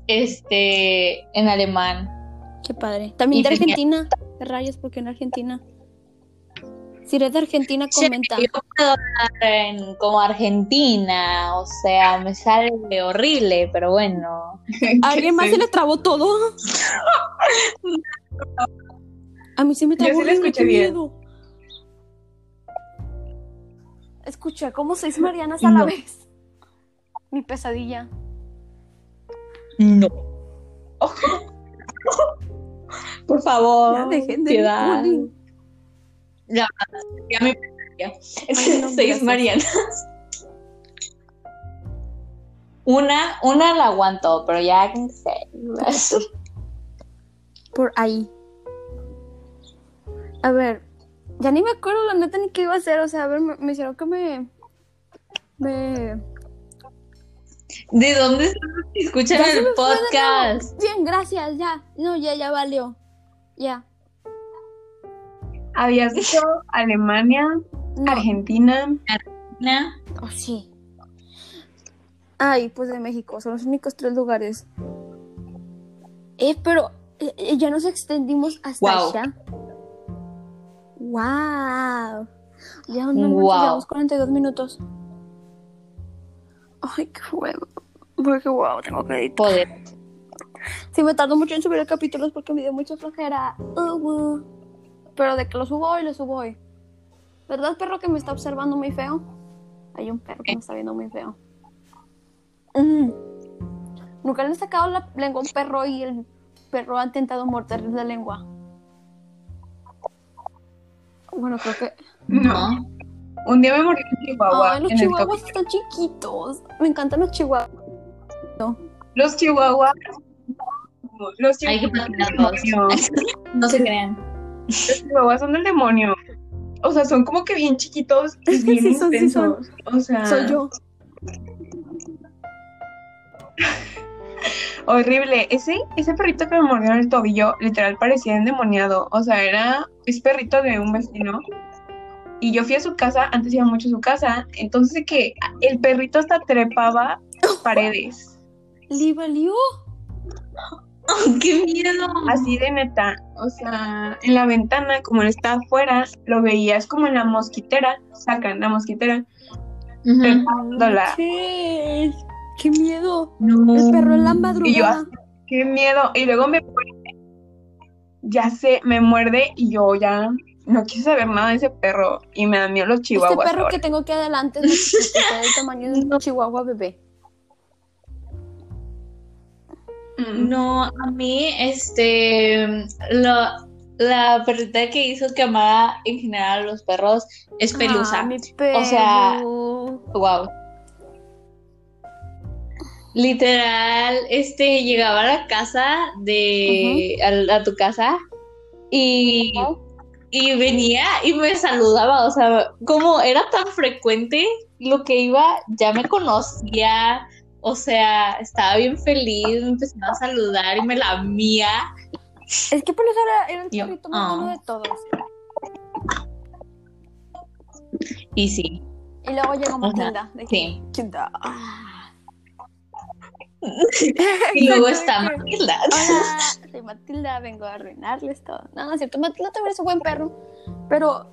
este, en alemán. Qué padre. También Y de Argentina. ¿Qué rayos? porque en Argentina? Si eres de Argentina, Sí, comenta. Yo puedo hablar en, como Argentina, o sea, me sale horrible, pero bueno. ¿A alguien más ¿Qué se le trabó todo? A mí sí me Yo trabó sí lo horrible, escuché bien. miedo. Escuché como seis Marianas a la vez. Mi pesadilla. No. Por favor, Ya dejen de piedad. bullying. Ya, ya me ya. Ay, no, Seis gracias. Marianas. Una, una la aguantó, pero ya sé. Por ahí. A ver, ya ni me acuerdo la neta ni qué iba a hacer. O sea, a ver, me, me hicieron que me. Me. ¿De dónde están los que escuchan Ya el podcast? Bien, gracias, ya. No, ya, ya valió. Ya. Habías dicho Alemania, No. Argentina. Nah. Oh, sí. Ay, pues de México, son los únicos tres lugares. Eh, pero eh, eh, ya nos extendimos hasta Wow. allá. Wow. Ya no Wow. llevamos 42 minutos. Ay, qué huevo. Porque wow, tengo que editar. Poder. Sí, me tardo mucho en subir el capítulo es porque me dio mucha flojera. Uh, uh. Pero de que lo subo hoy, lo subo hoy. ¿Verdad, perro que me está observando muy feo? Hay un perro que me está viendo muy feo. Mm. Nunca le han sacado la lengua a un perro y el perro ha intentado morderle la lengua. Bueno, creo que. No. Un día me morí en Chihuahua. Ay, los en chihuahuas están chiquitos. Me encantan los chihuahuas. Los chihuahuas. Los Hay que chihuahuas, del platinarlos. demonio. No se crean. Los chihuahuas son del demonio. O sea, son como que bien chiquitos y bien Sí son, sí son. intensos. O sea, Soy yo. horrible. Ese, ese perrito que me mordió en el tobillo, literal parecía endemoniado. O sea, era, es perrito de un vecino. Y yo fui a su casa, antes iba mucho a su casa, entonces de que el perrito hasta trepaba paredes. ¿Le valió? ¡Qué miedo! Así de neta. O sea, en la ventana, como él está afuera, lo veías como en la mosquitera, sacan la mosquitera, trepándola. ¡Qué miedo! No. El perro en la Y yo madrugada. qué miedo. Y luego me muerde. Ya sé, me muerde y yo ya no quise saber nada de ese perro. Y me da miedo los Este chihuahuas perro ahora. que tengo aquí adelante es del tamaño de un chihuahua bebé. Mm. No, a mí, este, lo- la perrita que hizo que amara en general a los perros es Pelusa. Ah, mi perro. O sea, Wow. Literal, este, llegaba a la casa de, a, a tu casa y, y venía y me saludaba, o sea, como era tan frecuente lo que iba, ya me conocía, o sea, estaba bien feliz, me empezaba a saludar y me lamía. Es que Pelusa era, era el perrito más bueno de todos. Y sí, Y luego llegó Matilda. que, sí. Ah. Y luego está Matilda. Hola, soy Matilda, vengo a arruinarles todo. No, no es cierto, Matilda también es un buen perro. Pero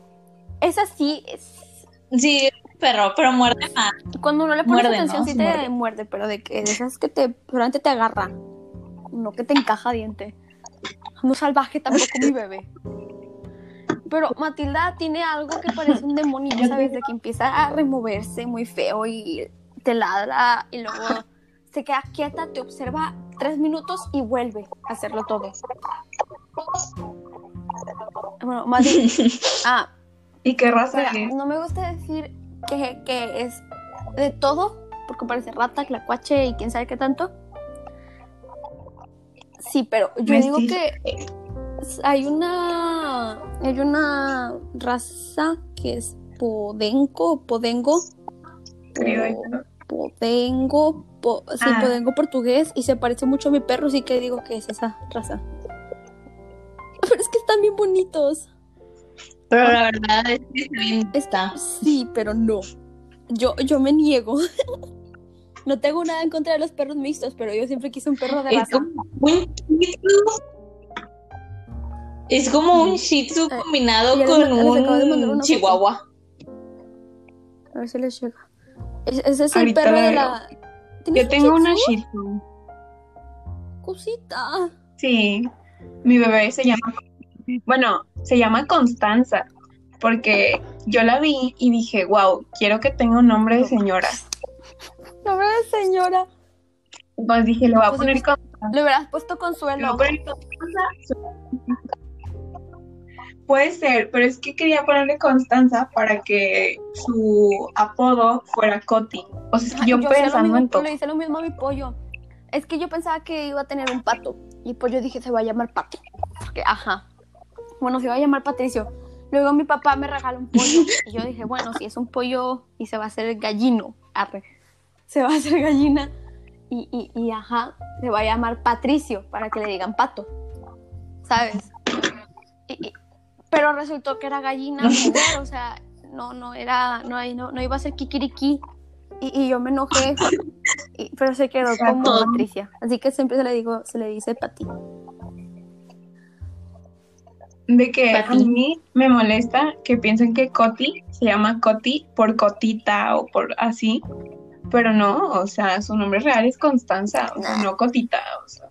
es así, es... Sí, perro, pero muerde más. Cuando uno le pone Muerde, atención ¿no? sí Sí te muerde. muerde. pero de que de esas que te solamente te agarra, no que te encaja diente. No salvaje tampoco mi bebé. Pero Matilda tiene algo que parece un demonio, ¿sabes? De que empieza a removerse muy feo y te ladra y luego se queda quieta, te observa tres minutos y vuelve a hacerlo todo. Bueno, más bien, ah, ¿Y qué raza Mira, es? no me gusta decir que, que es de todo, porque parece rata, clacuache y quién sabe qué tanto. Sí, pero yo digo que hay una hay una raza que es podenco, podengo, Creo po- sí, Ah. podengo portugués y se parece mucho a mi perro, sí que digo que es esa raza. Pero es que están bien bonitos. Pero la verdad es que está bien está. Sí, pero no. Yo, yo me niego. No tengo nada en contra de los perros mixtos, pero yo siempre quise un perro de raza. como un shih tzu. Es como un shih tzu Eh, combinado con un chihuahua. A ver si les llega. Es- Ese es el Ahorita perro de la. ¿Tienes Yo tengo un una Shih Tzu. Cosita. Sí, mi bebé se llama, bueno, se llama Constanza, porque yo la vi y dije, wow, quiero que tenga un nombre de señora. No me señora. Pues dije, le voy a Pues poner Constanza. Le hubieras puesto le voy consuelo. a poner Constanza. Puede ser, pero es que quería ponerle Constanza para que su apodo fuera Coti. O sea, es que yo, lo pensando mismo, en todo. Le hice lo mismo a mi pollo. Es que yo pensaba que iba a tener un pato. Y pues yo dije, se va a llamar Pato. Porque, ajá. Bueno, se va a llamar Patricio. Luego mi papá me regaló un pollo. Y yo dije, bueno, si es un pollo y se va a hacer gallino. Arre. Se va a hacer gallina. Y, y, y ajá, se va a llamar Patricio para que le digan pato. ¿Sabes? Y- pero resultó que era gallina o sea, no, no era, no, no, no iba a ser kikiriki. Y, y yo me enojé, y- pero se quedó como. Patricia. Así que siempre se le digo, se le dice Pati. De que a mí me molesta que piensen que Coti se llama Coti por Cotita o por así. Pero no, o sea, su nombre real es Constanza, o sea, no Cotita, o sea.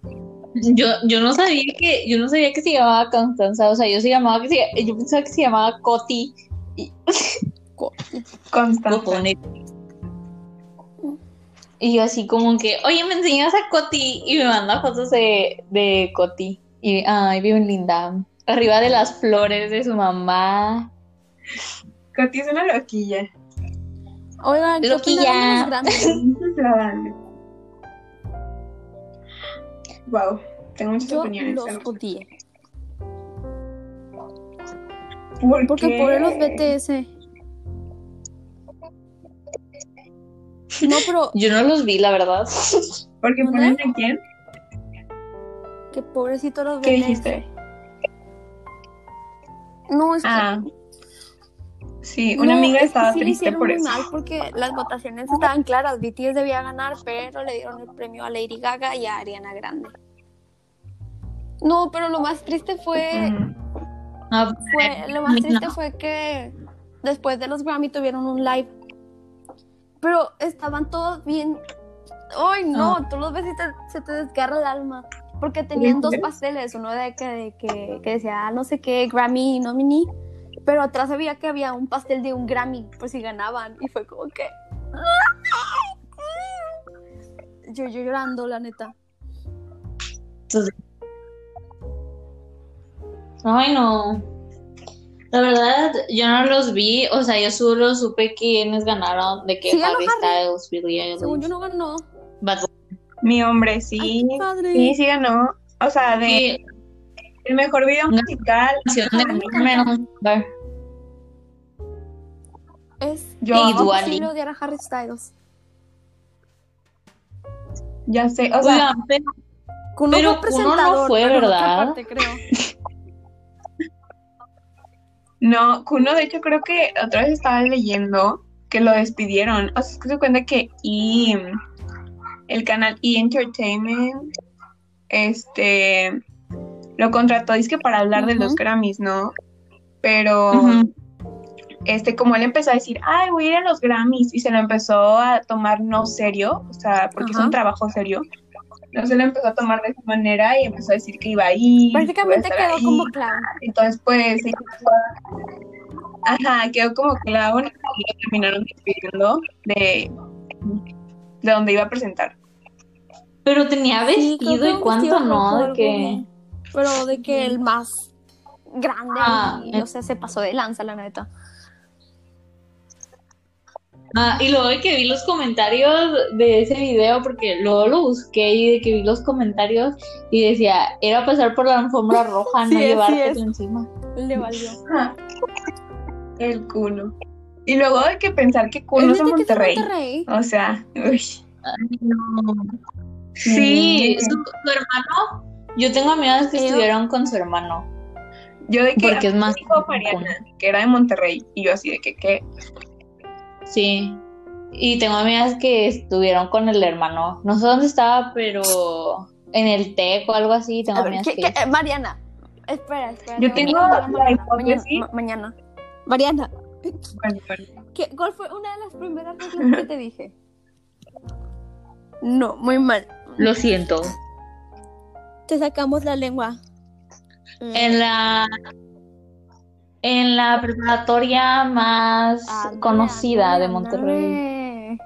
Yo, yo no sabía que, yo no sabía que se llamaba Constanza, o sea, yo se llamaba que se, yo pensaba que se llamaba Coti. Constanza. Cotonet. Y yo así como que, oye, me enseñas a Coti y me manda fotos de, de Coti. Y ay, bien linda. Arriba de las flores de su mamá. Coti es una loquilla. Oigan, ¿qué Loquilla. Wow, tengo muchas Yo opiniones. los odié. ¿Por Porque qué? pobre los BTS. No, pero Yo no los vi, la verdad. ¿Porque ¿Dónde? ponen a quién? que pobrecito los ¿Qué BTS. dijiste? No, es que Ah. Sí, una No, amiga es que estaba sí triste por eso. mal porque las votaciones estaban claras. BTS debía ganar, pero le dieron el premio a Lady Gaga y a Ariana Grande. No, pero lo más triste fue. Ah, fue lo más triste fue que después de los Grammy tuvieron un live. Pero estaban todos bien. Ay, no, Ah. tú los ves y te- se te desgarra el alma. Porque tenían dos pasteles, uno de que, de que, que decía no sé qué, Grammy nominee, pero atrás había que había un pastel de un Grammy por si ganaban. Y fue como que. Yo, yo llorando, la neta. Ay, no. La verdad, yo no los vi, o sea, yo solo supe quiénes ganaron, de que Sí, Harry. Styles, Billie Eilish, Según yo no ganó. Mi hombre, sí. Ay. Sí, sí ganó. O sea, de el mejor video musical. Es Yo- imposible Lipa. odiar a Harry Styles. Ya sé, o sea, Oigan, pero Kuno Pero fue Kuno no fue, ¿verdad? parte, creo. no, Kuno de hecho creo que otra vez estaba leyendo que lo despidieron. O sea, es que se cuenta que y el canal E Entertainment este lo contrató que para hablar de los. Grammys, ¿no? Pero este como él empezó a decir, "Ay, voy a ir a los Grammys" y se lo empezó a tomar no serio, o sea, porque es Ajá. un trabajo serio. No se lo empezó a tomar de esa manera y empezó a decir que iba a ir. Prácticamente quedó ahí. como clown. Entonces, pues, sí, ajá, quedó como clown y lo terminaron despidiendo de, de donde iba a presentar. pero tenía vestido y cuánto, ¿no? De que bien. Pero de que el más grande, Ah, y, o sea, se pasó de lanza, la neta. Ah, y luego de que vi los comentarios de ese video, porque luego lo busqué y de que vi los comentarios y decía, era pasar por la alfombra roja, Sí no es, sí llevarte encima. Le valió. Ajá. El culo. Y luego hay que pensar que ¿Es culo es es de Monterrey. Monterrey? O sea, uy. Sí, su, su hermano, yo tengo amigas que estuvieron con su hermano, Yo de que porque es más... dijo Mariana, que era de Monterrey, y yo así de que, ¿qué? Sí. Y tengo amigas que estuvieron con el hermano. No sé dónde estaba, pero en el TEC o algo así. Tengo ver, amigas ¿qué- que... qué- eh, Mariana, espera, espera. Yo tengo la mañana, hipótesis. ma- mañana. Mariana, Bueno, bueno. ¿qué- ¿cuál fue una de las primeras reglas que te dije? No, muy mal. Lo siento. Te sacamos la lengua. En la... En la preparatoria más Ándale, conocida de Monterrey.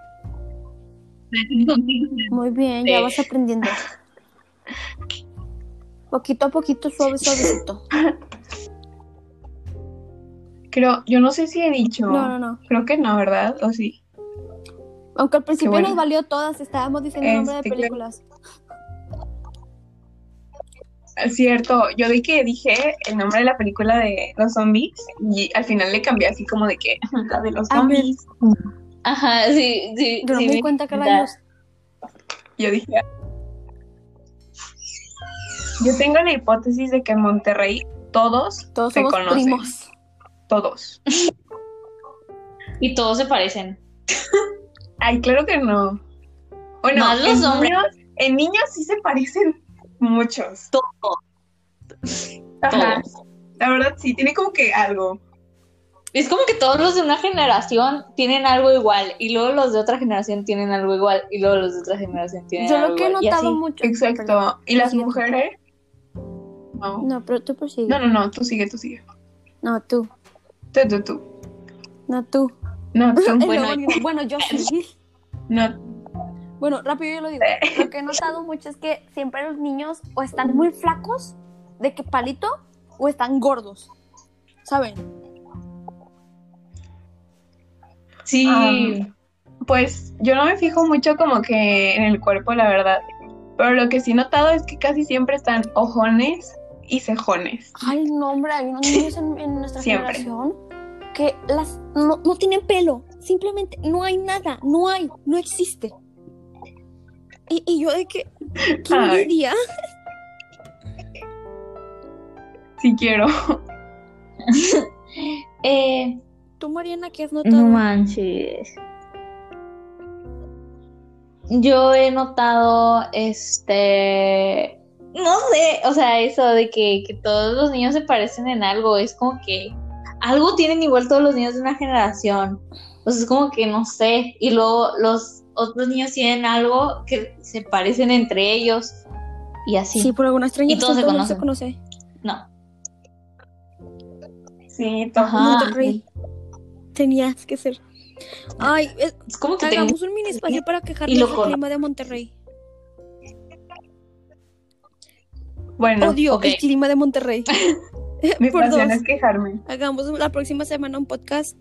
Muy bien, ya vas aprendiendo. Poquito a poquito, suave, suavecito. Creo, yo no sé si he dicho. No, no, no. Creo que no, ¿verdad? ¿O sí? Aunque al principio bueno. nos valió todas, estábamos diciendo el nombre de Este, películas. Cierto, yo di que dije el nombre de la película de los zombies y al final le cambié así como de que la de los zombies. Ajá, sí, sí. Yo no sí me di cuenta que da. rayos. Yo dije. Yo tengo la hipótesis de que en Monterrey todos, Todos se somos conocen. primos. Todos. Y todos se parecen. Ay, claro que no. Bueno, Más los en hombres. niños, en niños sí se parecen muchos. Todos. Ajá. Todos. La verdad sí, tiene como que algo. Es como que todos los de una generación tienen algo igual y luego los de otra generación tienen algo igual y luego los de otra generación tienen Yo algo lo que he igual. notado mucho. Exacto. Perdón. ¿Y las mujeres? No. No, pero tú. No, no, no, tú sigue, tú sigue. No, tú. Tú, tú, tú. No, tú. No, tú. Bueno, bueno, yo sí. No. Bueno, rápido yo lo digo. Lo que he notado mucho es que siempre los niños o están muy flacos, de que palito, o están gordos. ¿Saben? Sí. Ah. Pues yo no me fijo mucho como que en el cuerpo, la verdad. Pero lo que sí he notado es que casi siempre están ojones y cejones. Ay, no, hombre, hay unos niños en, en nuestra Siempre. generación que las no, no tienen pelo. Simplemente no hay nada. No hay. No existe. Y, y yo de que. ¿Qué envidia? Si quiero. Eh, Tú, Mariana, ¿qué has notado? no manches. Yo he notado este. No sé, o sea, eso de que, que todos los niños se parecen en algo, es como que algo tienen igual todos los niños de una generación. Pues es como que no sé. Y luego los otros niños tienen algo que se parecen entre ellos. Y así. Sí, por alguna extraña Y todos se conocen. se conoce. No. Sí, Ajá. Monterrey. Tenías que ser. Ay, es- Es como que tengo. hagamos un mini espacio para quejarnos del clima de Monterrey. Bueno, Odio ok. el clima de Monterrey. mi por pasión dos. es quejarme. Hagamos la próxima semana un podcast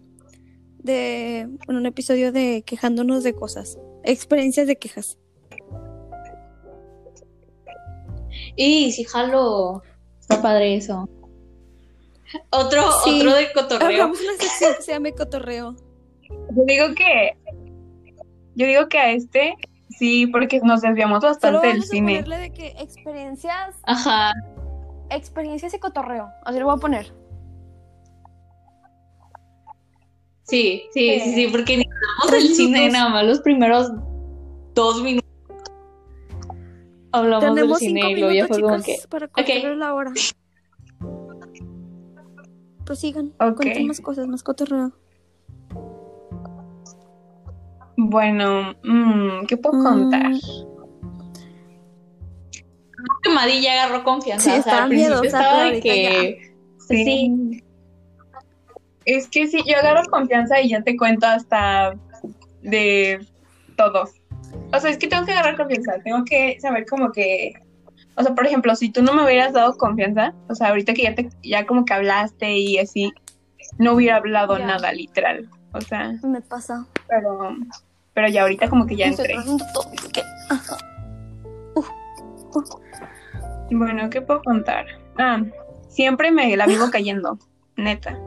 de un episodio de quejándonos de cosas, experiencias de quejas. Y sí, jalo. Está padre eso. Otro, Sí. otro de cotorreo. Una sección que se llame cotorreo. Yo digo que. Yo digo que a este sí, porque nos desviamos bastante del a cine. ponerle de que experiencias, Ajá. experiencias y cotorreo. Así lo voy a poner. Sí, sí, sí, sí, porque ni hablamos del cine nada más los primeros dos minutos. Hablamos del cine cinco y luego ya fue como que. para cortar la hora. Prosigan, Ok. cuenten más cosas, más cotorreo. Bueno, mm, ¿qué puedo Mm. contar? que Madi ya agarró confianza. Sí, o sea, estaba al principio miedosa, estaba de que. Sí. Es que sí, yo agarro confianza y ya te cuento hasta de todo. O sea, es que tengo que agarrar confianza, tengo que saber como que, o sea, por ejemplo, si tú no me hubieras dado confianza, o sea, ahorita que ya te, ya como que hablaste y así, no hubiera hablado Ya. nada literal. O sea, Me pasa. pero, pero ya ahorita como que ya entré. Bueno, ¿qué puedo contar? Ah, siempre me la vivo cayendo, neta.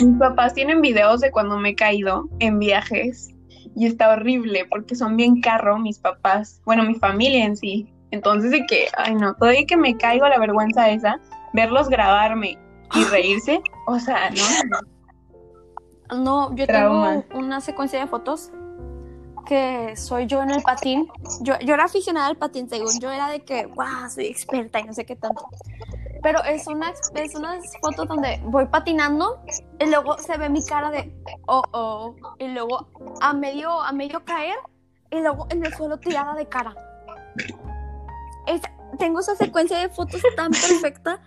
Mis papás tienen videos de cuando me he caído en viajes y está horrible porque son bien carro mis papás, bueno, mi familia en sí. Entonces de que, ay no, todavía que me caigo la vergüenza esa, verlos grabarme y reírse, o sea, no, No, yo Trauma. tengo una secuencia de fotos que soy yo en el patín. Yo, yo era aficionada al patín, según yo era de que, wow, soy experta y no sé qué tanto. Pero es una, es unas fotos donde voy patinando y luego se ve mi cara de, oh, oh, y luego a medio, a medio caer y luego en el suelo tirada de cara. Es- tengo esa secuencia de fotos tan perfecta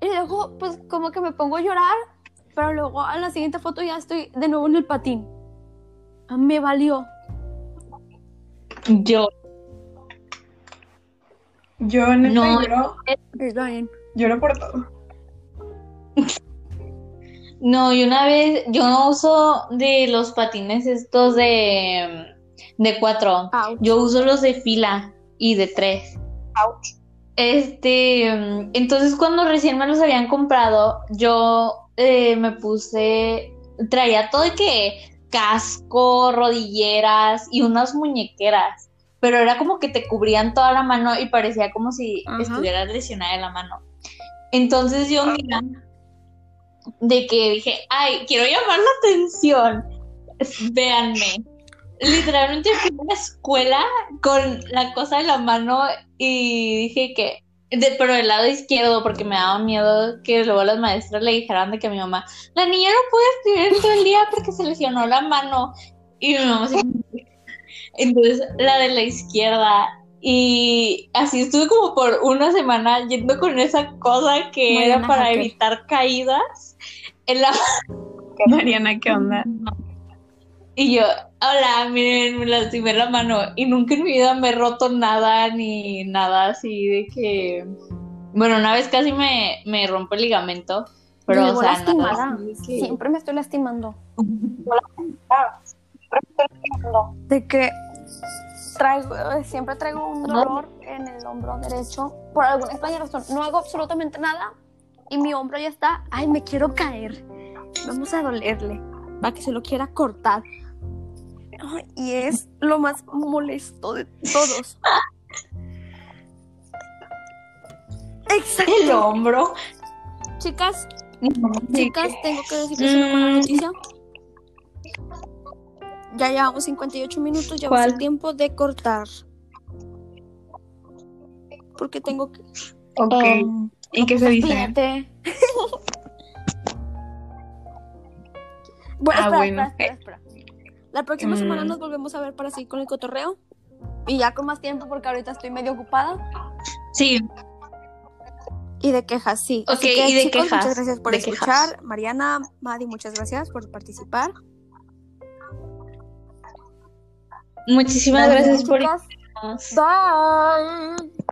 y luego pues como que me pongo a llorar pero luego a la siguiente foto ya estoy de nuevo en el patín. Ah, Me valió. Yo. yo neta No. Lloro, por todo. No, y una vez yo no uso de los patines estos de, de cuatro. Ouch. Yo uso los de fila y de tres. Este, mm, entonces cuando recién me los habían comprado, yo eh, me puse, traía todo de que casco, rodilleras y unas muñequeras, pero era como que te cubrían toda la mano y parecía como si Ajá. estuvieras lesionada de la mano. Entonces yo un día de que dije, ay, quiero llamar la atención, véanme. Literalmente fui a la escuela con la cosa en la mano y dije que, de, pero del lado izquierdo, porque me daba miedo que luego las maestras le dijeran de que a mi mamá, la niña no puede estudiar todo el día porque se lesionó la mano. Y mi mamá se... Entonces, la de la izquierda. Y así estuve como por una semana yendo con esa cosa que Mariana era para Hacker. evitar caídas en la Mariana, ¿qué onda? Y yo, hola, miren, me lastimé la mano. Y nunca en mi vida me he roto nada ni nada así de que. Bueno, una vez casi me, me rompo el ligamento. Pero, o sea, lastimada. nada que- Siempre me estoy lastimando. De que traigo, eh, siempre traigo un dolor en el hombro derecho. Por alguna extraña razón, no hago absolutamente nada. Y mi hombro ya está. Ay, me quiero caer. Vamos a dolerle. Para que se lo quiera cortar. Y es lo más molesto de todos. El Exacto. hombro. Chicas, Chicas, tengo que decirles una mala Mm. noticia. Ya llevamos 58 minutos, ya va ser tiempo de cortar. Porque tengo que... Ok. Um, ¿Y qué se dice? Fíjate. bueno, Ah, espera, bueno. espera. La próxima Mm. semana nos volvemos a ver para seguir con el cotorreo. Y ya con más tiempo porque ahorita estoy medio ocupada. sí, Y de quejas, sí. Ok, que, y de chicos, quejas, Muchas gracias por de escuchar. quejas. Mariana, Madi, muchas gracias por participar. Muchísimas gracias por. Bye.